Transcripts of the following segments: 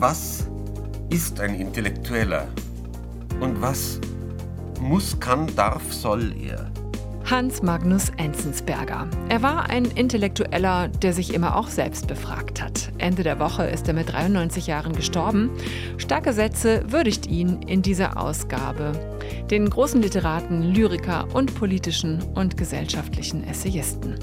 Was ist ein Intellektueller? Und was muss, kann, darf, soll er? Hans Magnus Enzensberger. Er war ein Intellektueller, der sich immer auch selbst befragt hat. Ende der Woche ist er mit 93 Jahren gestorben. Starke Sätze würdigt ihn in dieser Ausgabe. Den großen Literaten, Lyriker und politischen und gesellschaftlichen Essayisten.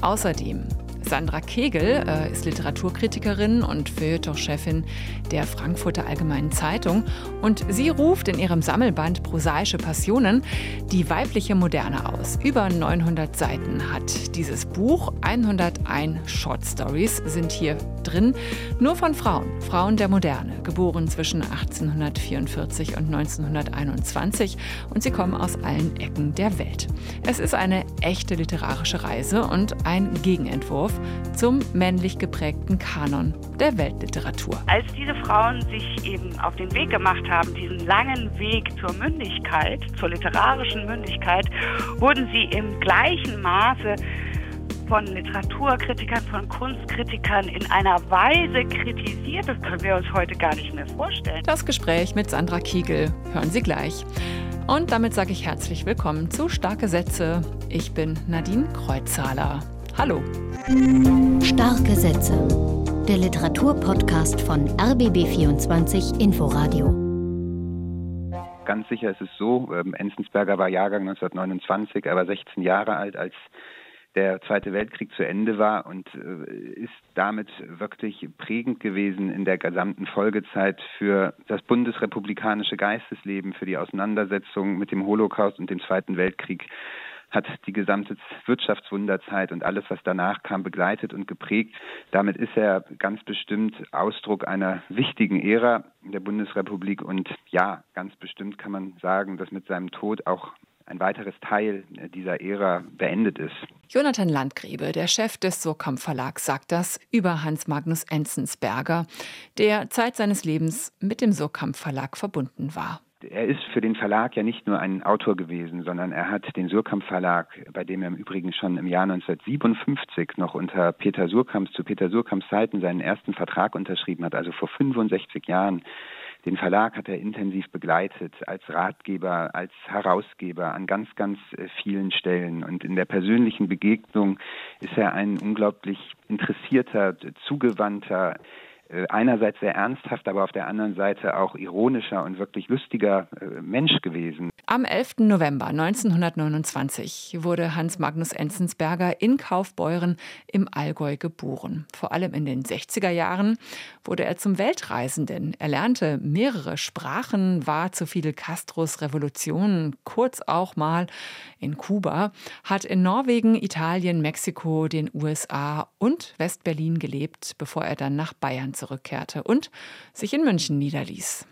Außerdem Sandra Kegel äh, ist Literaturkritikerin und Feuilleton-Chefin der Frankfurter Allgemeinen Zeitung. Und sie ruft in ihrem Sammelband Prosaische Passionen die weibliche Moderne aus. Über 900 Seiten hat dieses Buch, 101 Short Stories sind hier drin, nur von Frauen, Frauen der Moderne, geboren zwischen 1844 und 1921 und sie kommen aus allen Ecken der Welt. Es ist eine echte literarische Reise und ein Gegenentwurf zum männlich geprägten Kanon der Weltliteratur. Als diese Frauen sich eben auf den Weg gemacht haben, diesen langen Weg zur Mündigkeit, zur literarischen Mündigkeit, wurden sie im gleichen Maße von Literaturkritikern, von Kunstkritikern in einer Weise kritisiert, das können wir uns heute gar nicht mehr vorstellen. Das Gespräch mit Sandra Kiegel hören Sie gleich. Und damit sage ich herzlich willkommen zu Starke Sätze. Ich bin Nadine Kreuzzahler. Hallo. Starke Sätze. Der Literaturpodcast von RBB24 Inforadio. Ganz sicher ist es so, ähm, Enzensberger war Jahrgang 1929, er war 16 Jahre alt, als der Zweite Weltkrieg zu Ende war und äh, ist damit wirklich prägend gewesen in der gesamten Folgezeit für das bundesrepublikanische Geistesleben, für die Auseinandersetzung mit dem Holocaust und dem Zweiten Weltkrieg hat die gesamte Wirtschaftswunderzeit und alles, was danach kam, begleitet und geprägt. Damit ist er ganz bestimmt Ausdruck einer wichtigen Ära der Bundesrepublik und ja, ganz bestimmt kann man sagen, dass mit seinem Tod auch ein weiteres Teil dieser Ära beendet ist. Jonathan Landgrebe, der Chef des Surkamp Verlags, sagt das über Hans Magnus Enzensberger, der Zeit seines Lebens mit dem Surkamp Verlag verbunden war er ist für den Verlag ja nicht nur ein Autor gewesen, sondern er hat den Surkamp Verlag, bei dem er im Übrigen schon im Jahr 1957 noch unter Peter Surkamps zu Peter Surkamps Zeiten seinen ersten Vertrag unterschrieben hat, also vor 65 Jahren. Den Verlag hat er intensiv begleitet als Ratgeber, als Herausgeber an ganz, ganz äh, vielen Stellen. Und in der persönlichen Begegnung ist er ein unglaublich interessierter, zugewandter, einerseits sehr ernsthaft, aber auf der anderen Seite auch ironischer und wirklich lustiger äh, Mensch gewesen. Am 11. November 1929 wurde Hans Magnus Enzensberger in Kaufbeuren im Allgäu geboren. Vor allem in den 60er Jahren wurde er zum Weltreisenden. Er lernte mehrere Sprachen, war zu Fidel Castros Revolution, kurz auch mal in Kuba, hat in Norwegen, Italien, Mexiko, den USA und Westberlin gelebt, bevor er dann nach Bayern zurückkehrte und sich in München niederließ.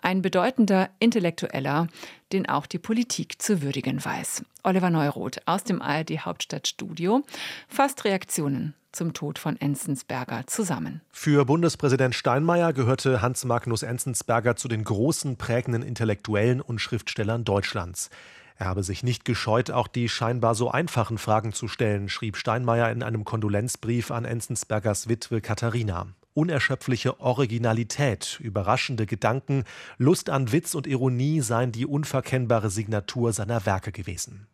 Ein bedeutender Intellektueller, den auch die Politik zu würdigen weiß. Oliver Neuroth aus dem ARD Hauptstadtstudio fasst Reaktionen zum Tod von Enzensberger zusammen. Für Bundespräsident Steinmeier gehörte Hans Magnus Enzensberger zu den großen prägenden Intellektuellen und Schriftstellern Deutschlands. Er habe sich nicht gescheut, auch die scheinbar so einfachen Fragen zu stellen, schrieb Steinmeier in einem Kondolenzbrief an Enzensbergers Witwe Katharina. Unerschöpfliche Originalität, überraschende Gedanken, Lust an Witz und Ironie seien die unverkennbare Signatur seiner Werke gewesen.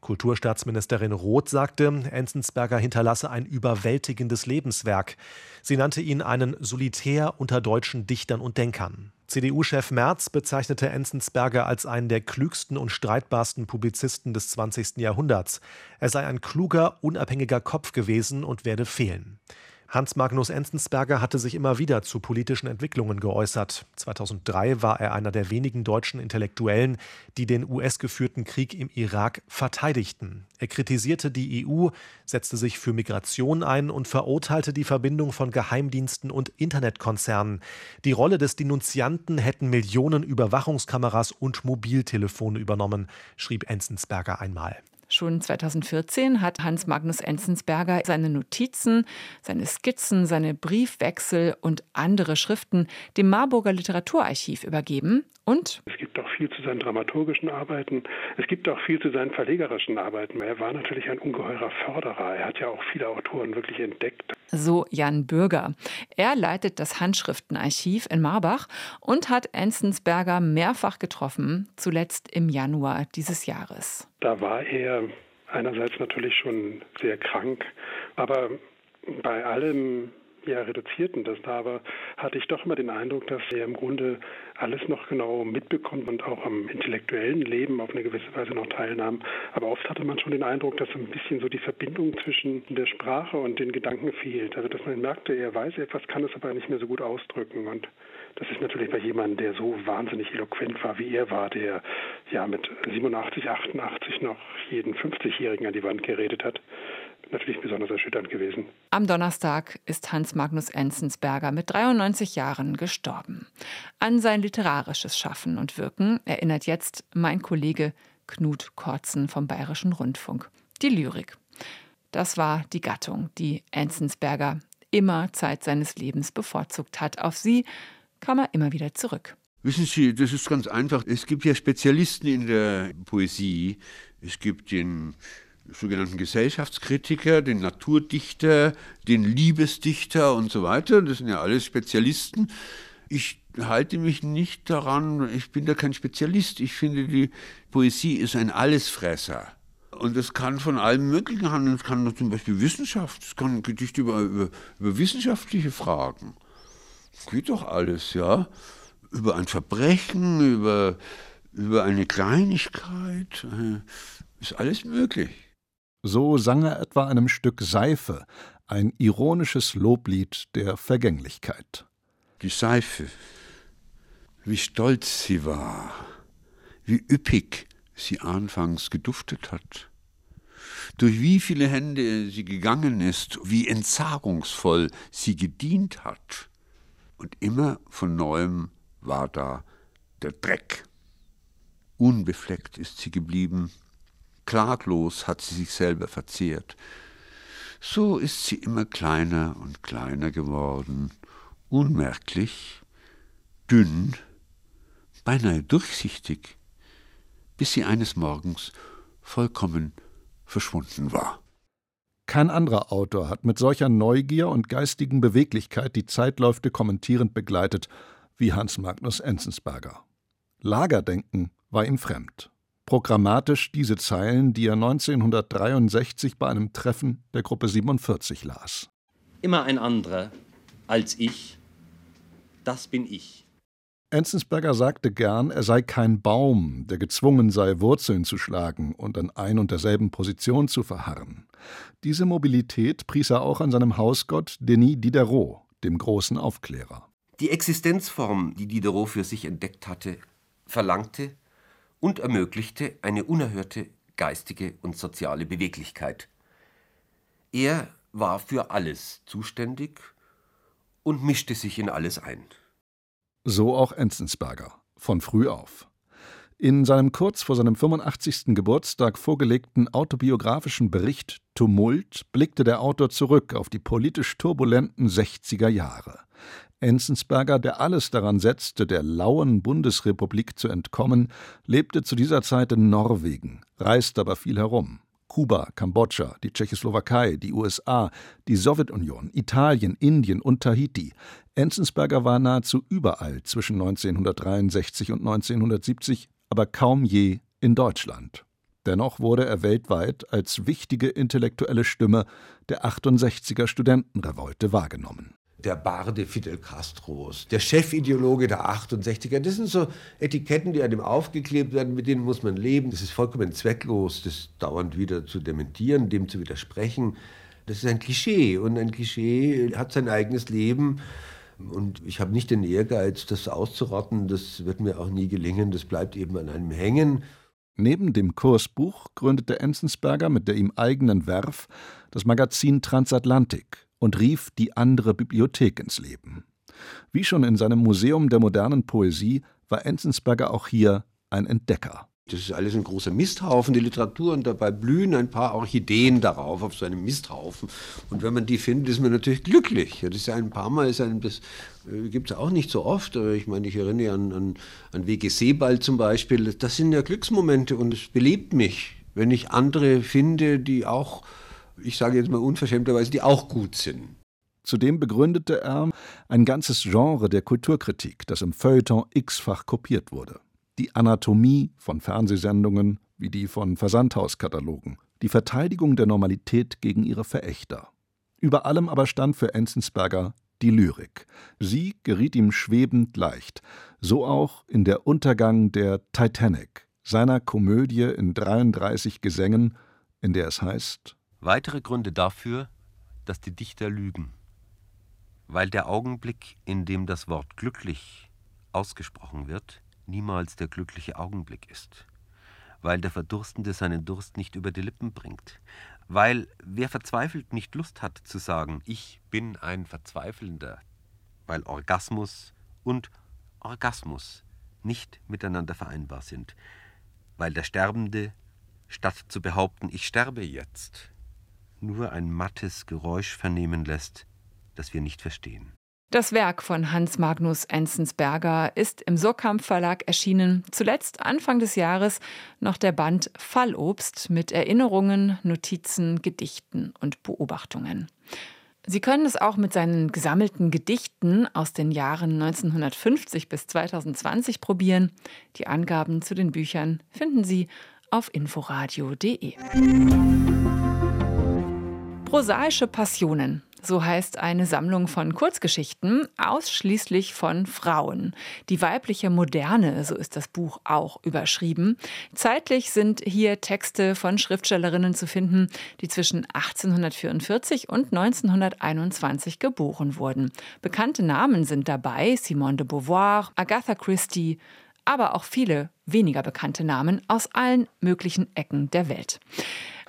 Kulturstaatsministerin Roth sagte, Enzensberger hinterlasse ein überwältigendes Lebenswerk. Sie nannte ihn einen Solitär unter deutschen Dichtern und Denkern. CDU-Chef Merz bezeichnete Enzensberger als einen der klügsten und streitbarsten Publizisten des 20. Jahrhunderts. Er sei ein kluger, unabhängiger Kopf gewesen und werde fehlen. Hans Magnus Enzensberger hatte sich immer wieder zu politischen Entwicklungen geäußert. 2003 war er einer der wenigen deutschen Intellektuellen, die den US-geführten Krieg im Irak verteidigten. Er kritisierte die EU, setzte sich für Migration ein und verurteilte die Verbindung von Geheimdiensten und Internetkonzernen. Die Rolle des Denunzianten hätten Millionen Überwachungskameras und Mobiltelefone übernommen, schrieb Enzensberger einmal. Schon 2014 hat Hans Magnus Enzensberger seine Notizen, seine Skizzen, seine Briefwechsel und andere Schriften dem Marburger Literaturarchiv übergeben und es gibt auch viel zu seinen dramaturgischen Arbeiten. Es gibt auch viel zu seinen verlegerischen Arbeiten. Er war natürlich ein ungeheurer Förderer. Er hat ja auch viele Autoren wirklich entdeckt. So Jan Bürger. Er leitet das Handschriftenarchiv in Marbach und hat Enzensberger mehrfach getroffen, zuletzt im Januar dieses Jahres. Da war er einerseits natürlich schon sehr krank, aber bei allem ja, reduzierten das da war, hatte ich doch immer den Eindruck, dass er im Grunde alles noch genau mitbekommt und auch am intellektuellen Leben auf eine gewisse Weise noch teilnahm. Aber oft hatte man schon den Eindruck, dass ein bisschen so die Verbindung zwischen der Sprache und den Gedanken fehlt. Also dass man merkte, er weiß etwas, kann es aber nicht mehr so gut ausdrücken. Und das ist natürlich bei jemandem, der so wahnsinnig eloquent war, wie er war, der ja mit 87, 88 noch jeden 50-Jährigen an die Wand geredet hat natürlich besonders erschütternd gewesen. Am Donnerstag ist Hans Magnus Enzensberger mit 93 Jahren gestorben. An sein literarisches Schaffen und Wirken erinnert jetzt mein Kollege Knut Kortzen vom Bayerischen Rundfunk. Die Lyrik. Das war die Gattung, die Enzensberger immer Zeit seines Lebens bevorzugt hat. Auf sie kam er immer wieder zurück. Wissen Sie, das ist ganz einfach. Es gibt ja Spezialisten in der Poesie. Es gibt den sogenannten Gesellschaftskritiker, den Naturdichter, den Liebesdichter und so weiter. Das sind ja alles Spezialisten. Ich halte mich nicht daran, ich bin da kein Spezialist. Ich finde, die Poesie ist ein Allesfresser. Und das kann von allem Möglichen handeln. Es kann zum Beispiel Wissenschaft, es kann Gedichte über, über, über wissenschaftliche Fragen. Das geht doch alles, ja. Über ein Verbrechen, über, über eine Kleinigkeit. Äh, ist alles möglich. So sang er etwa einem Stück Seife, ein ironisches Loblied der Vergänglichkeit. Die Seife, wie stolz sie war, wie üppig sie anfangs geduftet hat, durch wie viele Hände sie gegangen ist, wie entsagungsvoll sie gedient hat. Und immer von neuem war da der Dreck. Unbefleckt ist sie geblieben, klaglos hat sie sich selber verzehrt. So ist sie immer kleiner und kleiner geworden, unmerklich, dünn, beinahe durchsichtig, bis sie eines Morgens vollkommen verschwunden war. Kein anderer Autor hat mit solcher Neugier und geistigen Beweglichkeit die Zeitläufe kommentierend begleitet wie Hans Magnus Enzensberger. Lagerdenken war ihm fremd programmatisch diese Zeilen, die er 1963 bei einem Treffen der Gruppe 47 las. Immer ein anderer als ich, das bin ich. Enzensberger sagte gern, er sei kein Baum, der gezwungen sei, Wurzeln zu schlagen und an ein und derselben Position zu verharren. Diese Mobilität pries er auch an seinem Hausgott Denis Diderot, dem großen Aufklärer. Die Existenzform, die Diderot für sich entdeckt hatte, verlangte, und ermöglichte eine unerhörte geistige und soziale Beweglichkeit. Er war für alles zuständig und mischte sich in alles ein. So auch Enzensberger, von früh auf. In seinem kurz vor seinem 85. Geburtstag vorgelegten autobiografischen Bericht Tumult blickte der Autor zurück auf die politisch turbulenten 60er Jahre. Enzensberger, der alles daran setzte, der lauen Bundesrepublik zu entkommen, lebte zu dieser Zeit in Norwegen, reiste aber viel herum. Kuba, Kambodscha, die Tschechoslowakei, die USA, die Sowjetunion, Italien, Indien und Tahiti. Enzensberger war nahezu überall zwischen 1963 und 1970, aber kaum je in Deutschland. Dennoch wurde er weltweit als wichtige intellektuelle Stimme der 68er Studentenrevolte wahrgenommen der Barde Fidel Castros, der Chefideologe der 68er. Das sind so Etiketten, die einem aufgeklebt werden, mit denen muss man leben. Das ist vollkommen zwecklos, das dauernd wieder zu dementieren, dem zu widersprechen. Das ist ein Klischee und ein Klischee hat sein eigenes Leben. Und ich habe nicht den Ehrgeiz, das auszurotten. Das wird mir auch nie gelingen. Das bleibt eben an einem hängen. Neben dem Kursbuch gründete Enzensberger mit der ihm eigenen Werf das Magazin Transatlantik und rief die andere Bibliothek ins Leben. Wie schon in seinem Museum der modernen Poesie war Enzensberger auch hier ein Entdecker. Das ist alles ein großer Misthaufen, die Literatur, und dabei blühen ein paar Orchideen darauf, auf so einem Misthaufen. Und wenn man die findet, ist man natürlich glücklich. Das ist ein paar Mal, ist ein, das äh, gibt es auch nicht so oft. Ich meine, ich erinnere an, an, an W.G. Sebald zum Beispiel. Das sind ja Glücksmomente und es belebt mich, wenn ich andere finde, die auch ich sage jetzt mal unverschämterweise, die auch gut sind. Zudem begründete er ein ganzes Genre der Kulturkritik, das im Feuilleton x-fach kopiert wurde. Die Anatomie von Fernsehsendungen wie die von Versandhauskatalogen, die Verteidigung der Normalität gegen ihre Verächter. Über allem aber stand für Enzensberger die Lyrik. Sie geriet ihm schwebend leicht, so auch in der Untergang der Titanic, seiner Komödie in 33 Gesängen, in der es heißt: Weitere Gründe dafür, dass die Dichter lügen. Weil der Augenblick, in dem das Wort glücklich ausgesprochen wird, niemals der glückliche Augenblick ist. Weil der Verdurstende seinen Durst nicht über die Lippen bringt. Weil wer verzweifelt nicht Lust hat zu sagen, ich bin ein Verzweifelnder. Weil Orgasmus und Orgasmus nicht miteinander vereinbar sind. Weil der Sterbende, statt zu behaupten, ich sterbe jetzt, nur ein mattes Geräusch vernehmen lässt, das wir nicht verstehen. Das Werk von Hans Magnus Enzensberger ist im Surkamp Verlag erschienen. Zuletzt Anfang des Jahres noch der Band Fallobst mit Erinnerungen, Notizen, Gedichten und Beobachtungen. Sie können es auch mit seinen gesammelten Gedichten aus den Jahren 1950 bis 2020 probieren. Die Angaben zu den Büchern finden Sie auf inforadio.de. Prosaische Passionen. So heißt eine Sammlung von Kurzgeschichten ausschließlich von Frauen. Die weibliche Moderne, so ist das Buch auch überschrieben. Zeitlich sind hier Texte von Schriftstellerinnen zu finden, die zwischen 1844 und 1921 geboren wurden. Bekannte Namen sind dabei Simone de Beauvoir, Agatha Christie, aber auch viele weniger bekannte Namen aus allen möglichen Ecken der Welt.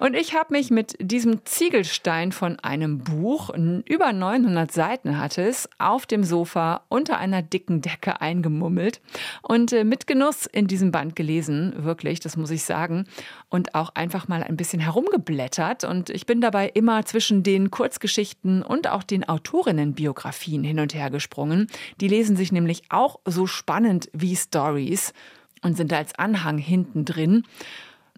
Und ich habe mich mit diesem Ziegelstein von einem Buch, über 900 Seiten hatte es, auf dem Sofa unter einer dicken Decke eingemummelt und äh, mit Genuss in diesem Band gelesen, wirklich, das muss ich sagen, und auch einfach mal ein bisschen herumgeblättert. Und ich bin dabei immer zwischen den Kurzgeschichten und auch den Autorinnenbiografien hin und her gesprungen. Die lesen sich nämlich auch so spannend wie Stories und sind als Anhang hinten drin.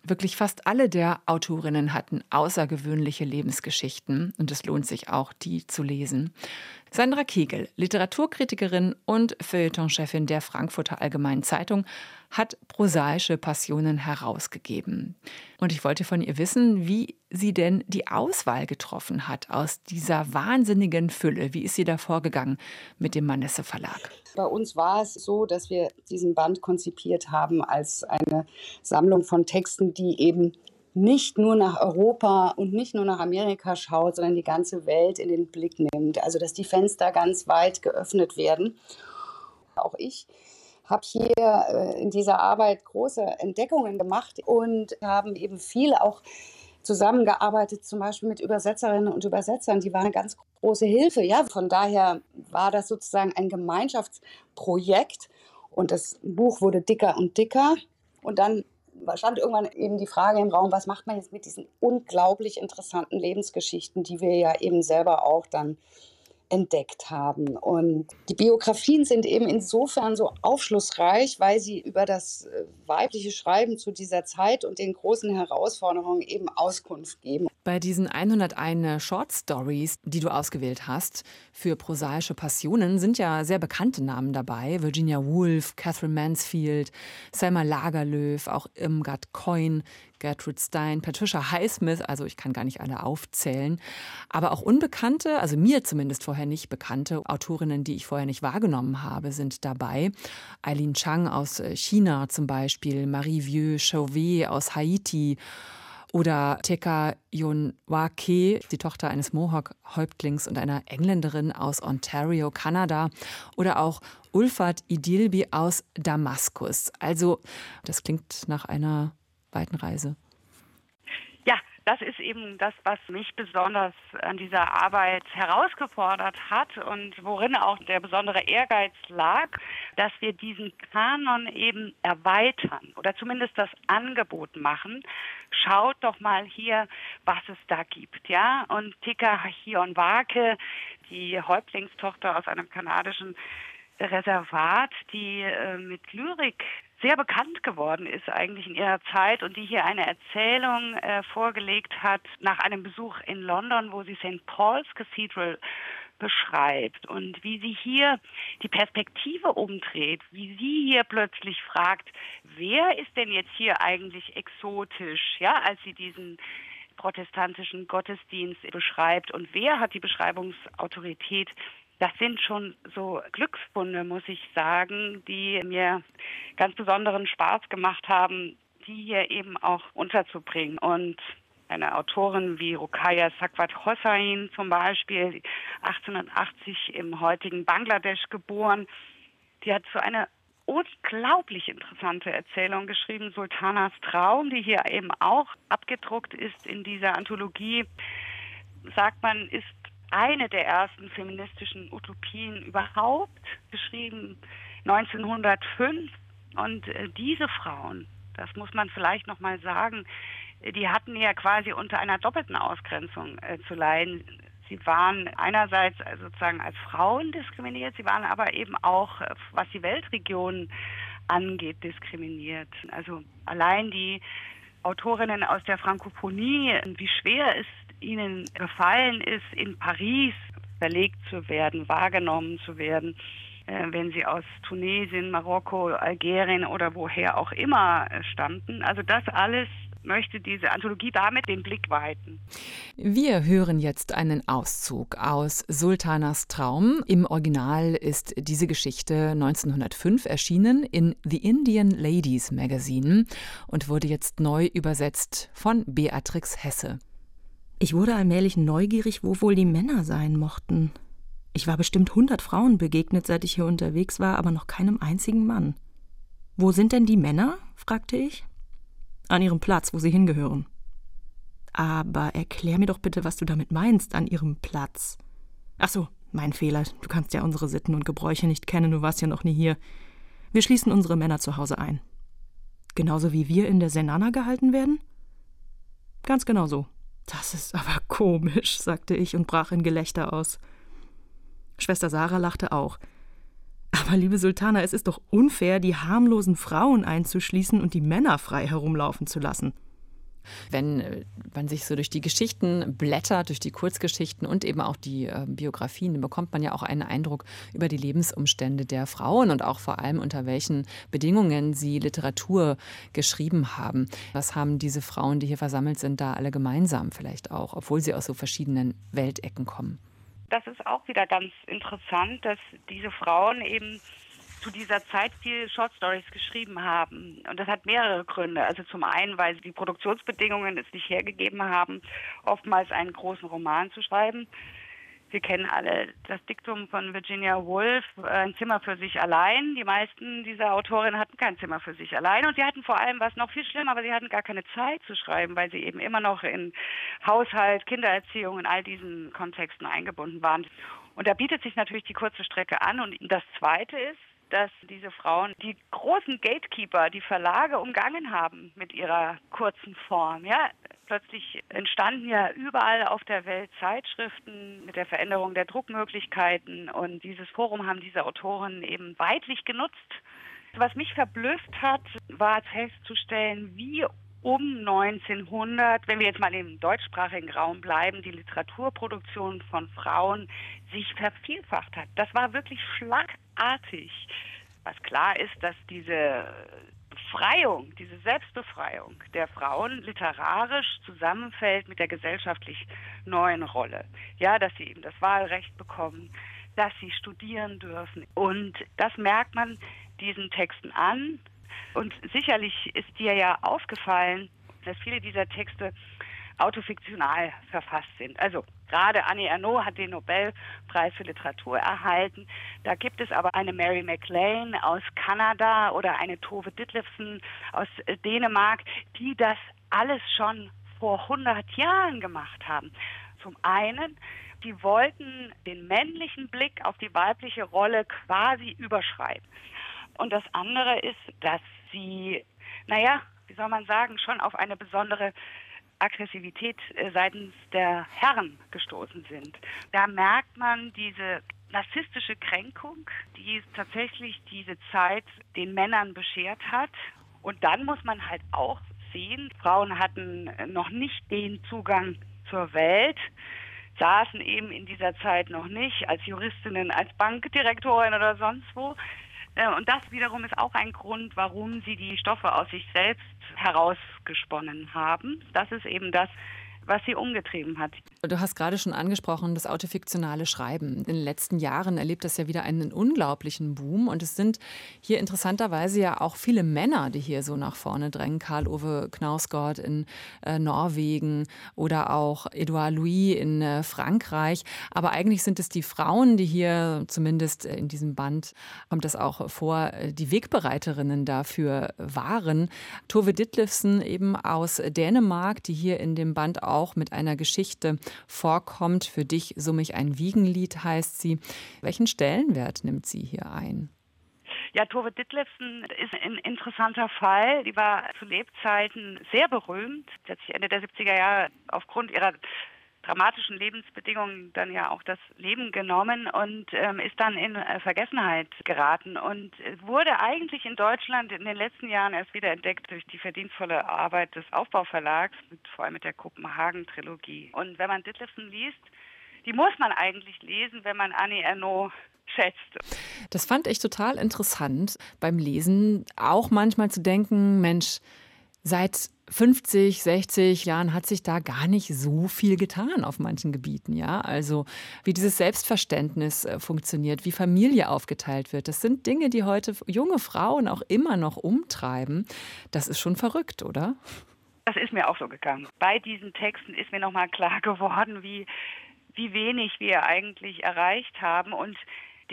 Wirklich fast alle der Autorinnen hatten außergewöhnliche Lebensgeschichten und es lohnt sich auch, die zu lesen. Sandra Kegel, Literaturkritikerin und Feuilletonchefin der Frankfurter Allgemeinen Zeitung, hat prosaische Passionen herausgegeben. Und ich wollte von ihr wissen, wie sie denn die Auswahl getroffen hat aus dieser wahnsinnigen Fülle. Wie ist sie da vorgegangen mit dem Manesse Verlag? Bei uns war es so, dass wir diesen Band konzipiert haben als eine Sammlung von Texten, die eben nicht nur nach Europa und nicht nur nach Amerika schaut, sondern die ganze Welt in den Blick nimmt. Also dass die Fenster ganz weit geöffnet werden. Auch ich habe hier äh, in dieser Arbeit große Entdeckungen gemacht und haben eben viel auch zusammengearbeitet, zum Beispiel mit Übersetzerinnen und Übersetzern. Die waren eine ganz große Hilfe. Ja, von daher war das sozusagen ein Gemeinschaftsprojekt und das Buch wurde dicker und dicker. Und dann stand irgendwann eben die Frage im Raum, was macht man jetzt mit diesen unglaublich interessanten Lebensgeschichten, die wir ja eben selber auch dann entdeckt haben. Und die Biografien sind eben insofern so aufschlussreich, weil sie über das äh, weibliche Schreiben zu dieser Zeit und den großen Herausforderungen eben Auskunft geben. Bei diesen 101 Short Stories, die du ausgewählt hast für prosaische Passionen, sind ja sehr bekannte Namen dabei. Virginia Woolf, Catherine Mansfield, Selma Lagerlöf, auch Irmgard Coyne, Gertrude Stein, Patricia Highsmith, also ich kann gar nicht alle aufzählen, aber auch unbekannte, also mir zumindest vorher nicht bekannte Autorinnen, die ich vorher nicht wahrgenommen habe, sind dabei. Eileen Chang aus äh, China zum Beispiel, Marie Vieux Chauvet aus Haiti oder Teka Yonwake, die Tochter eines Mohawk-Häuptlings und einer Engländerin aus Ontario, Kanada. Oder auch Ulfat Idilbi aus Damaskus. Also, das klingt nach einer weiten Reise das ist eben das, was mich besonders an dieser Arbeit herausgefordert hat und worin auch der besondere Ehrgeiz lag, dass wir diesen Kanon eben erweitern oder zumindest das Angebot machen. Schaut doch mal hier, was es da gibt, ja. Und Tika Hionwake, die Häuptlingstochter aus einem kanadischen Reservat, die äh, mit Lyrik sehr bekannt geworden ist eigentlich in ihrer Zeit und die hier eine Erzählung äh, vorgelegt hat nach einem Besuch in London, wo sie St. Paul's Cathedral beschreibt und wie sie hier die Perspektive umdreht, wie sie hier plötzlich fragt, wer ist denn jetzt hier eigentlich exotisch, ja, als sie diesen protestantischen Gottesdienst beschreibt und wer hat die Beschreibungsautorität, das sind schon so Glücksfunde, muss ich sagen, die mir ganz besonderen Spaß gemacht haben, die hier eben auch unterzubringen. Und eine Autorin wie Rukaya Sakwat Hossain zum Beispiel, 1880 im heutigen Bangladesch geboren, die hat so eine unglaublich interessante Erzählung geschrieben, Sultanas Traum, die hier eben auch abgedruckt ist in dieser Anthologie. Sagt man, ist eine der ersten feministischen Utopien überhaupt, geschrieben 1905. Und äh, diese Frauen, das muss man vielleicht noch mal sagen, die hatten ja quasi unter einer doppelten Ausgrenzung äh, zu leiden. Sie waren einerseits äh, sozusagen als Frauen diskriminiert, sie waren aber eben auch, äh, was die Weltregionen angeht, diskriminiert. Also allein die Autorinnen aus der Frankophonie, wie schwer es ihnen gefallen ist, in Paris verlegt zu werden, wahrgenommen zu werden, äh, wenn sie aus Tunesien, Marokko, Algerien oder woher auch immer stammten. Also das alles möchte diese Anthologie damit den Blick weiten. Wir hören jetzt einen Auszug aus Sultanas Traum. Im Original ist diese Geschichte 1905 erschienen in The Indian Ladies Magazine und wurde jetzt neu übersetzt von Beatrix Hesse. Ich wurde allmählich neugierig, wo wohl die Männer sein mochten. Ich war bestimmt 100 Frauen begegnet, seit ich hier unterwegs war, aber noch keinem einzigen Mann. Wo sind denn die Männer? fragte ich an ihrem Platz, wo sie hingehören. Aber erklär mir doch bitte, was du damit meinst, an ihrem Platz. Ach so, mein Fehler. Du kannst ja unsere Sitten und Gebräuche nicht kennen, du warst ja noch nie hier. Wir schließen unsere Männer zu Hause ein. Genauso wie wir in der Senana gehalten werden? Ganz genau so. Das ist aber komisch, sagte ich und brach in Gelächter aus. Schwester Sarah lachte auch. Aber liebe Sultana, es ist doch unfair, die harmlosen Frauen einzuschließen und die Männer frei herumlaufen zu lassen. Wenn äh, man sich so durch die Geschichten blättert, durch die Kurzgeschichten und eben auch die äh, Biografien, dann bekommt man ja auch einen Eindruck über die Lebensumstände der Frauen und auch vor allem unter welchen Bedingungen sie Literatur geschrieben haben. Was haben diese Frauen, die hier versammelt sind, da alle gemeinsam vielleicht auch, obwohl sie aus so verschiedenen Weltecken kommen? das ist auch wieder ganz interessant, dass diese Frauen eben zu dieser Zeit viel Short Stories geschrieben haben. Und das hat mehrere Gründe. Also zum einen, weil sie die Produktionsbedingungen es nicht hergegeben haben, oftmals einen großen Roman zu schreiben. Wir kennen alle das Diktum von Virginia Woolf, ein Zimmer für sich allein. Die meisten dieser Autorinnen hatten kein Zimmer für sich allein und sie hatten vor allem was noch viel schlimmer, aber sie hatten gar keine Zeit zu schreiben, weil sie eben immer noch in Haushalt, Kindererziehung, in all diesen Kontexten eingebunden waren. Und da bietet sich natürlich die kurze Strecke an. Und das Zweite ist, dass diese Frauen die großen Gatekeeper, die Verlage umgangen haben mit ihrer kurzen Form. Ja, plötzlich entstanden ja überall auf der Welt Zeitschriften mit der Veränderung der Druckmöglichkeiten und dieses Forum haben diese Autoren eben weitlich genutzt. Was mich verblüfft hat, war festzustellen, wie um 1900, wenn wir jetzt mal im deutschsprachigen Raum bleiben, die Literaturproduktion von Frauen sich vervielfacht hat. Das war wirklich schlagartig. Was klar ist, dass diese Befreiung, diese Selbstbefreiung der Frauen literarisch zusammenfällt mit der gesellschaftlich neuen Rolle. Ja, dass sie eben das Wahlrecht bekommen, dass sie studieren dürfen. Und das merkt man diesen Texten an, und sicherlich ist dir ja aufgefallen, dass viele dieser Texte autofiktional verfasst sind. Also gerade Annie Ernaux hat den Nobelpreis für Literatur erhalten. Da gibt es aber eine Mary MacLane aus Kanada oder eine Tove Ditlevsen aus Dänemark, die das alles schon vor 100 Jahren gemacht haben. Zum einen, die wollten den männlichen Blick auf die weibliche Rolle quasi überschreiben. Und das andere ist, dass sie, naja, wie soll man sagen, schon auf eine besondere Aggressivität äh, seitens der Herren gestoßen sind. Da merkt man diese narzisstische Kränkung, die tatsächlich diese Zeit den Männern beschert hat. Und dann muss man halt auch sehen, Frauen hatten noch nicht den Zugang zur Welt, saßen eben in dieser Zeit noch nicht als Juristinnen, als Bankdirektorin oder sonst wo. Äh, und das wiederum ist auch ein Grund, warum sie die Stoffe aus sich selbst herausgesponnen haben. Das ist eben das, was sie umgetrieben hat. Du hast gerade schon angesprochen, das autofiktionale Schreiben. In den letzten Jahren erlebt das ja wieder einen unglaublichen Boom. Und es sind hier interessanterweise ja auch viele Männer, die hier so nach vorne drängen. Karl-Ove Knausgott in äh, Norwegen oder auch Edouard Louis in äh, Frankreich. Aber eigentlich sind es die Frauen, die hier, zumindest in diesem Band, kommt das auch vor, äh, die Wegbereiterinnen dafür waren. Tove Ditlevsen eben aus Dänemark, die hier in dem Band auch mit einer Geschichte vorkommt. Für dich summig ein Wiegenlied heißt sie. Welchen Stellenwert nimmt sie hier ein? Ja, Tove Ditlevsen ist ein interessanter Fall. Die war zu Lebzeiten sehr berühmt. Sie hat sich Ende der 70er Jahre aufgrund ihrer dramatischen Lebensbedingungen dann ja auch das Leben genommen und ähm, ist dann in äh, Vergessenheit geraten und wurde eigentlich in Deutschland in den letzten Jahren erst wieder entdeckt durch die verdienstvolle Arbeit des Aufbauverlags, mit, vor allem mit der Kopenhagen-Trilogie. Und wenn man Ditlevsen liest, die muss man eigentlich lesen, wenn man Annie Ernaux schätzt. Das fand ich total interessant beim Lesen, auch manchmal zu denken, Mensch, seit 50, 60 Jahren hat sich da gar nicht so viel getan auf manchen Gebieten, ja? Also, wie dieses Selbstverständnis äh, funktioniert, wie Familie aufgeteilt wird. Das sind Dinge, die heute junge Frauen auch immer noch umtreiben. Das ist schon verrückt, oder? Das ist mir auch so gegangen. Bei diesen Texten ist mir nochmal klar geworden, wie, wie wenig wir eigentlich erreicht haben und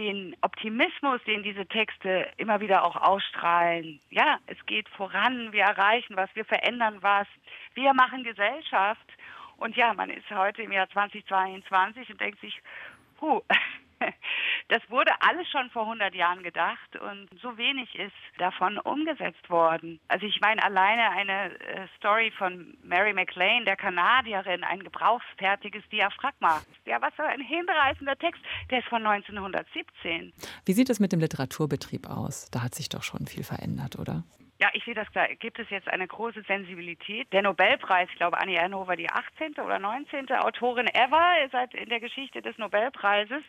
den Optimismus, den diese Texte immer wieder auch ausstrahlen. Ja, es geht voran, wir erreichen was, wir verändern was, wir machen Gesellschaft. Und ja, man ist heute im Jahr 2022 und denkt sich, puh, das wurde alles schon vor 100 Jahren gedacht und so wenig ist davon umgesetzt worden. Also ich meine alleine eine äh, Story von Mary McLean, der Kanadierin, ein gebrauchsfertiges Diaphragma. Ja, was für ein hinreißender Text. Der ist von 1917. Wie sieht es mit dem Literaturbetrieb aus? Da hat sich doch schon viel verändert, oder? Ja, ich sehe das da gibt es jetzt eine große Sensibilität. Der Nobelpreis, ich glaube, Annie Ernhofer, die 18. oder 19. Autorin ever seit in der Geschichte des Nobelpreises.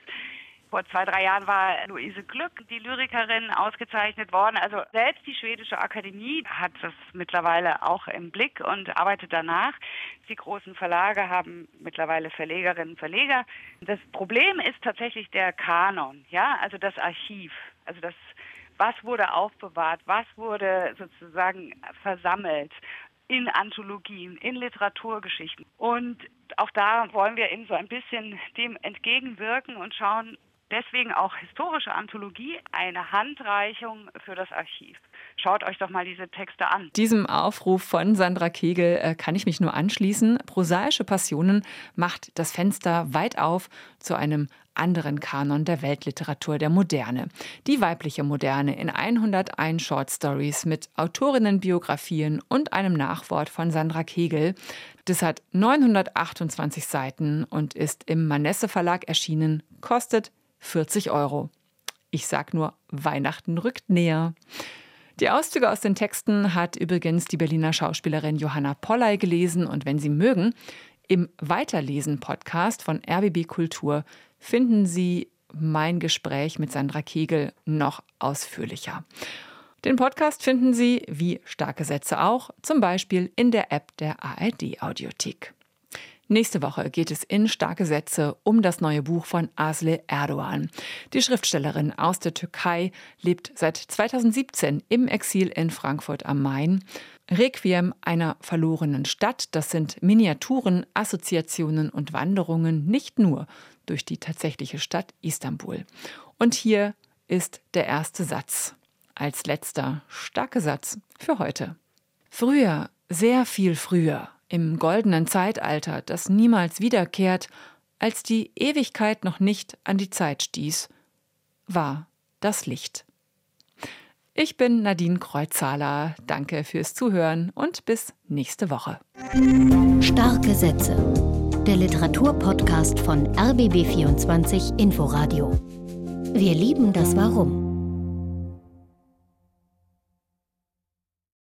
Vor zwei, drei Jahren war Luise Glück, die Lyrikerin, ausgezeichnet worden. Also selbst die schwedische Akademie hat das mittlerweile auch im Blick und arbeitet danach. Die großen Verlage haben mittlerweile Verlegerinnen und Verleger. Das Problem ist tatsächlich der Kanon, ja, also das Archiv. Also das was wurde aufbewahrt, was wurde sozusagen versammelt in Anthologien, in Literaturgeschichten. Und auch da wollen wir eben so ein bisschen dem entgegenwirken und schauen, deswegen auch historische Anthologie, eine Handreichung für das Archiv. Schaut euch doch mal diese Texte an. Diesem Aufruf von Sandra Kegel äh, kann ich mich nur anschließen. Prosaische Passionen macht das Fenster weit auf zu einem anderen Kanon der Weltliteratur der Moderne. Die weibliche Moderne in 101 Short Stories mit Autorinnenbiografien und einem Nachwort von Sandra Kegel. Das hat 928 Seiten und ist im Manesse Verlag erschienen, kostet 40 Euro. Ich sag nur, Weihnachten rückt näher. Die Auszüge aus den Texten hat übrigens die Berliner Schauspielerin Johanna Polley gelesen und wenn Sie mögen, im Weiterlesen-Podcast von RBB Kultur finden Sie mein Gespräch mit Sandra Kegel noch ausführlicher. Den Podcast finden Sie, wie starke Sätze auch, zum Beispiel in der App der ARD Audiothek. Nächste Woche geht es in starke Sätze um das neue Buch von Asle Erdogan. Die Schriftstellerin aus der Türkei lebt seit 2017 im Exil in Frankfurt am Main. Requiem einer verlorenen Stadt, das sind Miniaturen, Assoziationen und Wanderungen nicht nur durch die tatsächliche Stadt Istanbul. Und hier ist der erste Satz. Als letzter starke Satz für heute. Früher, sehr viel früher, im goldenen Zeitalter, das niemals wiederkehrt, als die Ewigkeit noch nicht an die Zeit stieß, war das Licht. Ich bin Nadine Kreuzhaler. Danke fürs Zuhören und bis nächste Woche. Starke Sätze. Der Literaturpodcast von RBB24 Inforadio. Wir lieben das Warum.